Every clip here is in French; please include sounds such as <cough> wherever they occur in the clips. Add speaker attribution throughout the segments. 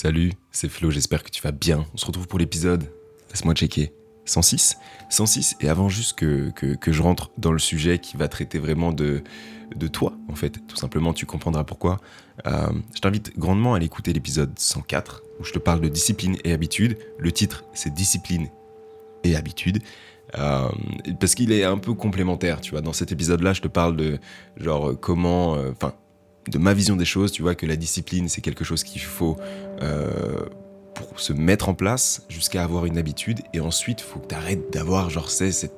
Speaker 1: Salut, c'est Flo, j'espère que tu vas bien. On se retrouve pour l'épisode, laisse-moi checker, 106 106, et avant juste que, je rentre dans le sujet qui va traiter vraiment de, toi, en fait, tout simplement, tu comprendras pourquoi. Euh, je t'invite grandement à aller écouter l'épisode 104, où je te parle de discipline et habitude. Le titre, c'est Discipline et habitude. Euh, parce qu'il est un peu complémentaire, tu vois. Dans cet épisode-là, je te parle de genre comment, euh, de ma vision des choses, tu vois, que la discipline, c'est quelque chose qu'il faut euh, pour se mettre en place jusqu'à avoir une habitude. Et ensuite, faut que tu arrêtes d'avoir, genre, c'est cette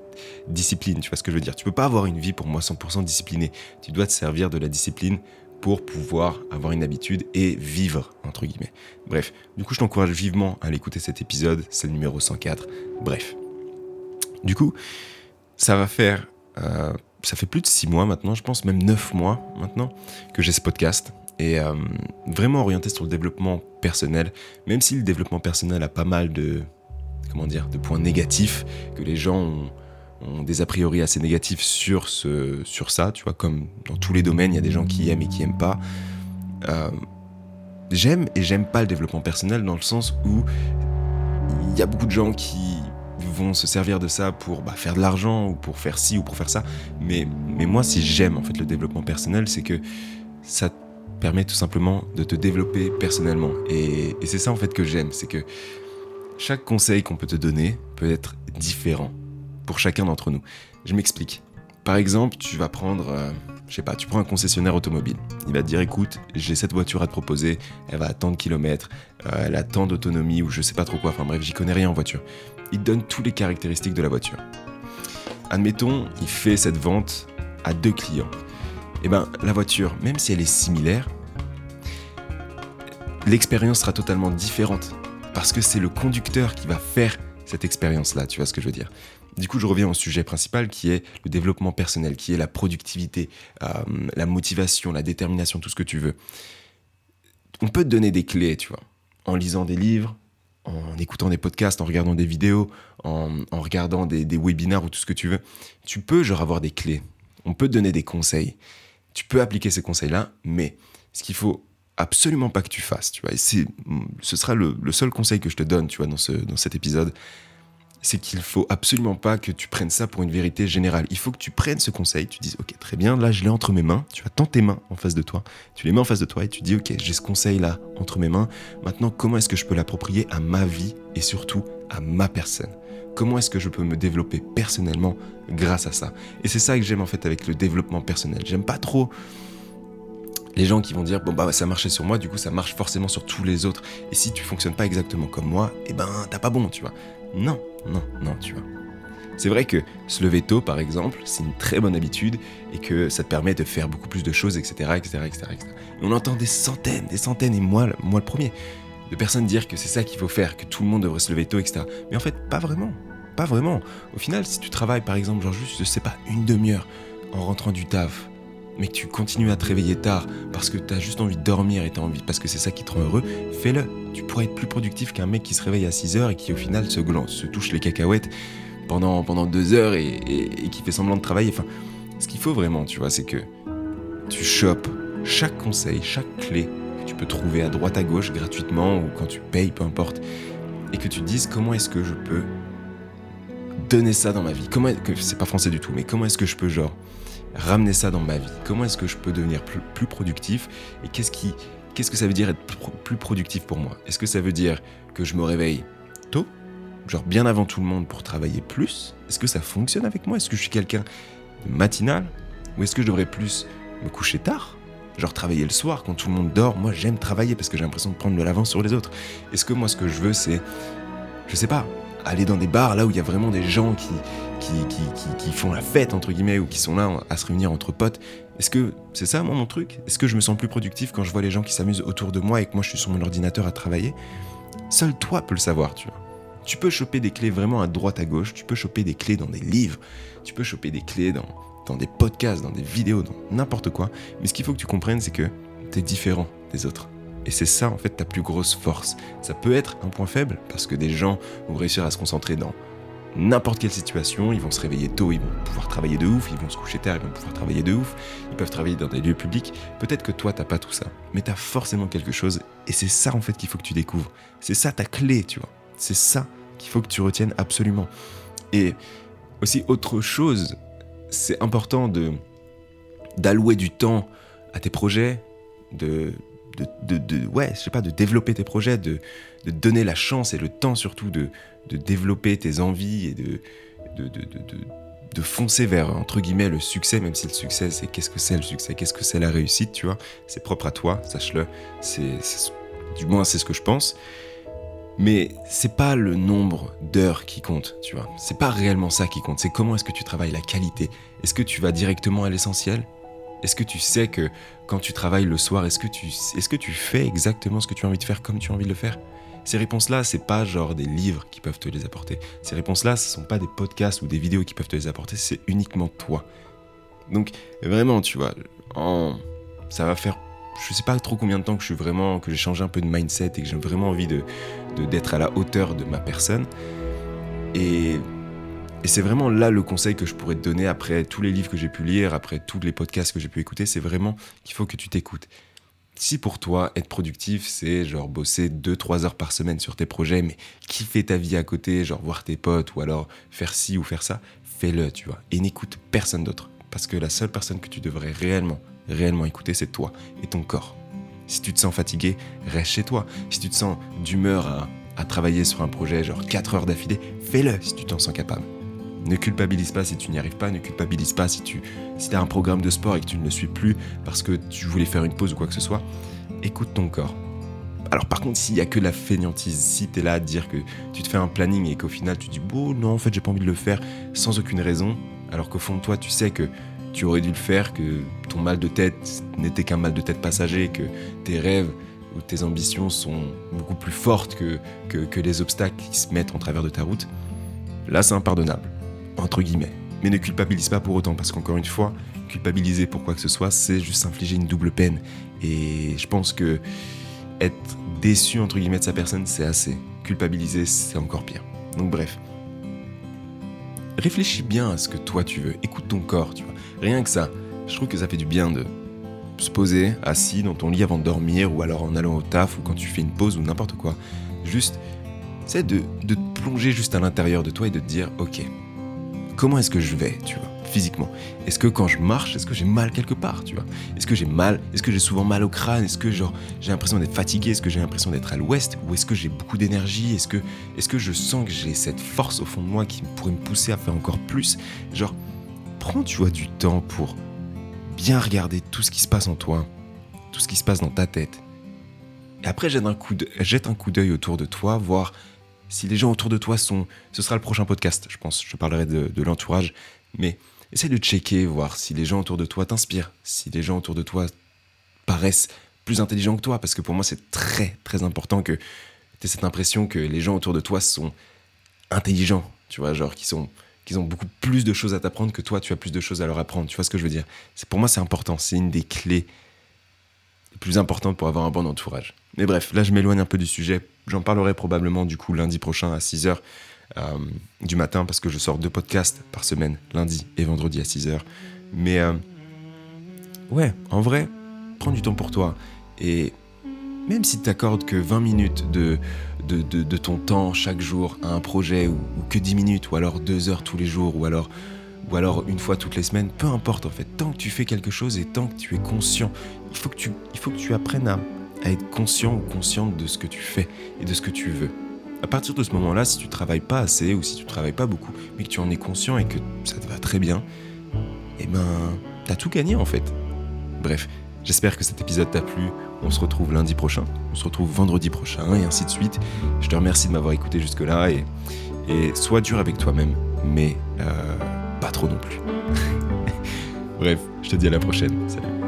Speaker 1: discipline, tu vois ce que je veux dire. Tu peux pas avoir une vie pour moi 100% disciplinée. Tu dois te servir de la discipline pour pouvoir avoir une habitude et vivre, entre guillemets. Bref, du coup, je t'encourage vivement à aller écouter cet épisode, c'est le numéro 104. Bref. Du coup, ça va faire euh, ça fait plus de six mois maintenant, je pense même neuf mois maintenant, que j'ai ce podcast. Et euh, vraiment orienté sur le développement personnel, même si le développement personnel a pas mal de, comment dire, de points négatifs, que les gens ont, des a priori assez négatifs sur, ce, sur ça, tu vois, comme dans tous les domaines, il y a des gens qui aiment et qui aiment pas. Euh, j'aime et j'aime pas le développement personnel dans le sens où il y a beaucoup de gens qui se servir de ça pour bah, faire de l'argent ou pour faire ci ou pour faire ça. Mais, mais moi, si j'aime en fait le développement personnel, c'est que ça permet tout simplement de te développer personnellement. Et, et c'est ça en fait que j'aime, c'est que chaque conseil qu'on peut te donner peut être différent pour chacun d'entre nous. Je m'explique. Par exemple, tu vas prendre, euh, je sais pas, tu prends un concessionnaire automobile. Il va te dire, écoute, j'ai cette voiture à te proposer, elle va à tant de kilomètres, euh, elle a tant d'autonomie ou je sais pas trop quoi. Enfin bref, j'y connais rien en voiture il donne toutes les caractéristiques de la voiture. Admettons, il fait cette vente à deux clients. Eh ben, la voiture, même si elle est similaire, l'expérience sera totalement différente. Parce que c'est le conducteur qui va faire cette expérience-là, tu vois ce que je veux dire. Du coup, je reviens au sujet principal qui est le développement personnel, qui est la productivité, euh, la motivation, la détermination, tout ce que tu veux. On peut te donner des clés, tu vois, en lisant des livres, en écoutant des podcasts, en regardant des vidéos, en, regardant des, webinars ou tout ce que tu veux, tu peux genre avoir des clés. On peut te donner des conseils. Tu peux appliquer ces conseils-là, mais ce qu'il faut absolument pas que tu fasses, tu vois, et ce sera le, seul conseil que je te donne, tu vois, dans, ce, dans cet épisode, c'est qu'il faut absolument pas que tu prennes ça pour une vérité générale. Il faut que tu prennes ce conseil, tu dises ok très bien, là je l'ai entre mes mains, tu as tant tes mains en face de toi, tu les mets en face de toi et tu dis ok j'ai ce conseil là entre mes mains, maintenant comment est-ce que je peux l'approprier à ma vie et surtout à ma personne? Comment est-ce que je peux me développer personnellement grâce à ça? Et c'est ça que j'aime en fait avec le développement personnel. J'aime pas trop les gens qui vont dire bon bah ça marchait sur moi, du coup ça marche forcément sur tous les autres. Et si tu fonctionnes pas exactement comme moi, eh ben t'as pas bon, tu vois. Non, non, non, tu vois. C'est vrai que se lever tôt, par exemple, c'est une très bonne habitude et que ça te permet de faire beaucoup plus de choses, etc., etc., etc., Et on entend des centaines, des centaines, et moi, moi le premier, de personnes dire que c'est ça qu'il faut faire, que tout le monde devrait se lever tôt, etc. Mais en fait, pas vraiment. Pas vraiment. Au final, si tu travailles, par exemple, genre juste, je sais pas, une demi-heure en rentrant du taf, mais que tu continues à te réveiller tard parce que tu as juste envie de dormir et tu envie, parce que c'est ça qui te rend heureux, fais-le. Tu pourrais être plus productif qu'un mec qui se réveille à 6 heures et qui au final se, se touche les cacahuètes pendant, pendant deux heures et, qui fait semblant de travailler. Enfin, ce qu'il faut vraiment, tu vois, c'est que tu chopes chaque conseil, chaque clé que tu peux trouver à droite à gauche gratuitement ou quand tu payes, peu importe, et que tu te dises comment est-ce que je peux donner ça dans ma vie. Comment c'est pas français du tout, mais comment est-ce que je peux genre ramener ça dans ma vie. Comment est-ce que je peux devenir plus, productif Et qu'est-ce qui, qu'est-ce que ça veut dire être plus productif pour moi? Est-ce que ça veut dire que je me réveille tôt, genre bien avant tout le monde pour travailler plus? Est-ce que ça fonctionne avec moi? Est-ce que je suis quelqu'un de matinal? Ou est-ce que je devrais plus me coucher tard? Genre travailler le soir quand tout le monde dort? Moi j'aime travailler parce que j'ai l'impression de prendre de l'avance sur les autres. Est-ce que moi ce que je veux c'est, je sais pas, aller dans des bars là où il y a vraiment des gens qui, qui, font la fête, entre guillemets, ou qui sont là à se réunir entre potes. Est-ce que c'est ça, moi, mon truc? Est-ce que je me sens plus productif quand je vois les gens qui s'amusent autour de moi et que moi, je suis sur mon ordinateur à travailler? Seul toi peux le savoir, tu vois. Tu peux choper des clés vraiment à droite à gauche, tu peux choper des clés dans des livres, tu peux choper des clés dans, dans des podcasts, dans des vidéos, dans n'importe quoi. Mais ce qu'il faut que tu comprennes, c'est que tu es différent des autres. Et c'est ça, en fait, ta plus grosse force. Ça peut être un point faible, parce que des gens vont réussir à se concentrer dans n'importe quelle situation, ils vont se réveiller tôt, ils vont pouvoir travailler de ouf, ils vont se coucher tard, ils vont pouvoir travailler de ouf, ils peuvent travailler dans des lieux publics. Peut-être que toi, t'as pas tout ça, mais t'as forcément quelque chose, et c'est ça en fait qu'il faut que tu découvres. C'est ça ta clé, tu vois. C'est ça qu'il faut que tu retiennes absolument. Et aussi autre chose, c'est important de d'allouer du temps à tes projets, de, de, ouais, je sais pas, de développer tes projets, de, de donner la chance et le temps surtout de, de développer tes envies et de, de, de, de, foncer vers, entre guillemets, le succès, même si le succès, c'est qu'est-ce que c'est le succès, qu'est-ce que c'est la réussite, tu vois. C'est propre à toi, sache-le. C'est, du moins, c'est ce que je pense. Mais c'est pas le nombre d'heures qui compte, tu vois. C'est pas réellement ça qui compte. C'est comment est-ce que tu travailles la qualité. Est-ce que tu vas directement à l'essentiel? Est-ce que tu sais que quand tu travailles le soir, est-ce que tu, est-ce que tu fais exactement ce que tu as envie de faire comme tu as envie de le faire? Ces réponses-là, c'est pas genre des livres qui peuvent te les apporter. Ces réponses-là, ce sont pas des podcasts ou des vidéos qui peuvent te les apporter, c'est uniquement toi. Donc vraiment, tu vois, en... ça va faire je sais pas trop combien de temps que je suis vraiment que j'ai changé un peu de mindset et que j'ai vraiment envie de d'être à la hauteur de ma personne. Et, et c'est vraiment là le conseil que je pourrais te donner après tous les livres que j'ai pu lire, après tous les podcasts que j'ai pu écouter, c'est vraiment qu'il faut que tu t'écoutes. Si pour toi, être productif, c'est genre bosser 2-3 heures par semaine sur tes projets, mais kiffer ta vie à côté, genre voir tes potes ou alors faire ci ou faire ça, fais-le, tu vois. Et n'écoute personne d'autre. Parce que la seule personne que tu devrais réellement, réellement écouter, c'est toi et ton corps. Si tu te sens fatigué, reste chez toi. Si tu te sens d'humeur à, à travailler sur un projet, genre 4 heures d'affilée, fais-le si tu t'en sens capable. Ne culpabilise pas si tu n'y arrives pas, ne culpabilise pas si tu si as un programme de sport et que tu ne le suis plus parce que tu voulais faire une pause ou quoi que ce soit. Écoute ton corps. Alors par contre, s'il y a que la fainéantise, si tu es là à dire que tu te fais un planning et qu'au final tu dis bon non en fait j'ai pas envie de le faire sans aucune raison, alors qu'au fond de toi tu sais que tu aurais dû le faire, que ton mal de tête n'était qu'un mal de tête passager, que tes rêves ou tes ambitions sont beaucoup plus fortes que, que, que les obstacles qui se mettent en travers de ta route, là c'est impardonnable entre guillemets. Mais ne culpabilise pas pour autant, parce qu'encore une fois, culpabiliser pour quoi que ce soit, c'est juste s'infliger une double peine. Et je pense que être déçu entre guillemets de sa personne, c'est assez. Culpabiliser, c'est encore pire. Donc bref. Réfléchis bien à ce que toi tu veux. Écoute ton corps, tu vois. Rien que ça. Je trouve que ça fait du bien de se poser assis dans ton lit avant de dormir, ou alors en allant au taf, ou quand tu fais une pause, ou n'importe quoi. Juste, c'est de, plonger juste à l'intérieur de toi et de te dire, ok, comment est-ce que je vais, tu vois, physiquement? Est-ce que quand je marche, est-ce que j'ai mal quelque part, tu vois? Est-ce que j'ai mal Est-ce que j'ai souvent mal au crâne? Est-ce que genre j'ai l'impression d'être fatigué? Est-ce que j'ai l'impression d'être à l'ouest? Ou est-ce que j'ai beaucoup d'énergie? Est-ce que, est que je sens que j'ai cette force au fond de moi qui pourrait me pousser à faire encore plus? Genre, prends, tu vois, du temps pour bien regarder tout ce qui se passe en toi, tout ce qui se passe dans ta tête. Et après, jette un coup d'œil autour de toi, voir si les gens autour de toi sont... Ce sera le prochain podcast, je pense. Je parlerai de, l'entourage. Mais essaie de checker, voir si les gens autour de toi t'inspirent, si les gens autour de toi paraissent plus intelligents que toi. Parce que pour moi, c'est très, très important que tu aies cette impression que les gens autour de toi sont intelligents. Tu vois, genre, qu'ils sont qu'ils ont beaucoup plus de choses à t'apprendre que toi, tu as plus de choses à leur apprendre. Tu vois ce que je veux dire? Pour moi, c'est important. C'est une des clés plus importantes pour avoir un bon entourage. Mais bref, là, je m'éloigne un peu du sujet J'en parlerai probablement du coup lundi prochain à 6h euh, du matin parce que je sors deux podcasts par semaine, lundi et vendredi à 6h. Mais euh, ouais, en vrai, prends du temps pour toi. Et même si tu t'accordes que 20 minutes de, de, ton temps chaque jour à un projet, ou, que 10 minutes, ou alors 2 heures tous les jours, ou alors, ou alors une fois toutes les semaines, peu importe en fait, tant que tu fais quelque chose et tant que tu es conscient, il faut que tu, il faut que tu apprennes à à être conscient ou consciente de ce que tu fais et de ce que tu veux. À partir de ce moment-là, si tu travailles pas assez ou si tu travailles pas beaucoup, mais que tu en es conscient et que ça te va très bien, eh ben, t'as tout gagné en fait. Bref, j'espère que cet épisode t'a plu. On se retrouve lundi prochain, on se retrouve vendredi prochain et ainsi de suite. Je te remercie de m'avoir écouté jusque-là et, et sois dur avec toi-même, mais euh, pas trop non plus. <laughs> Bref, je te dis à la prochaine. Salut.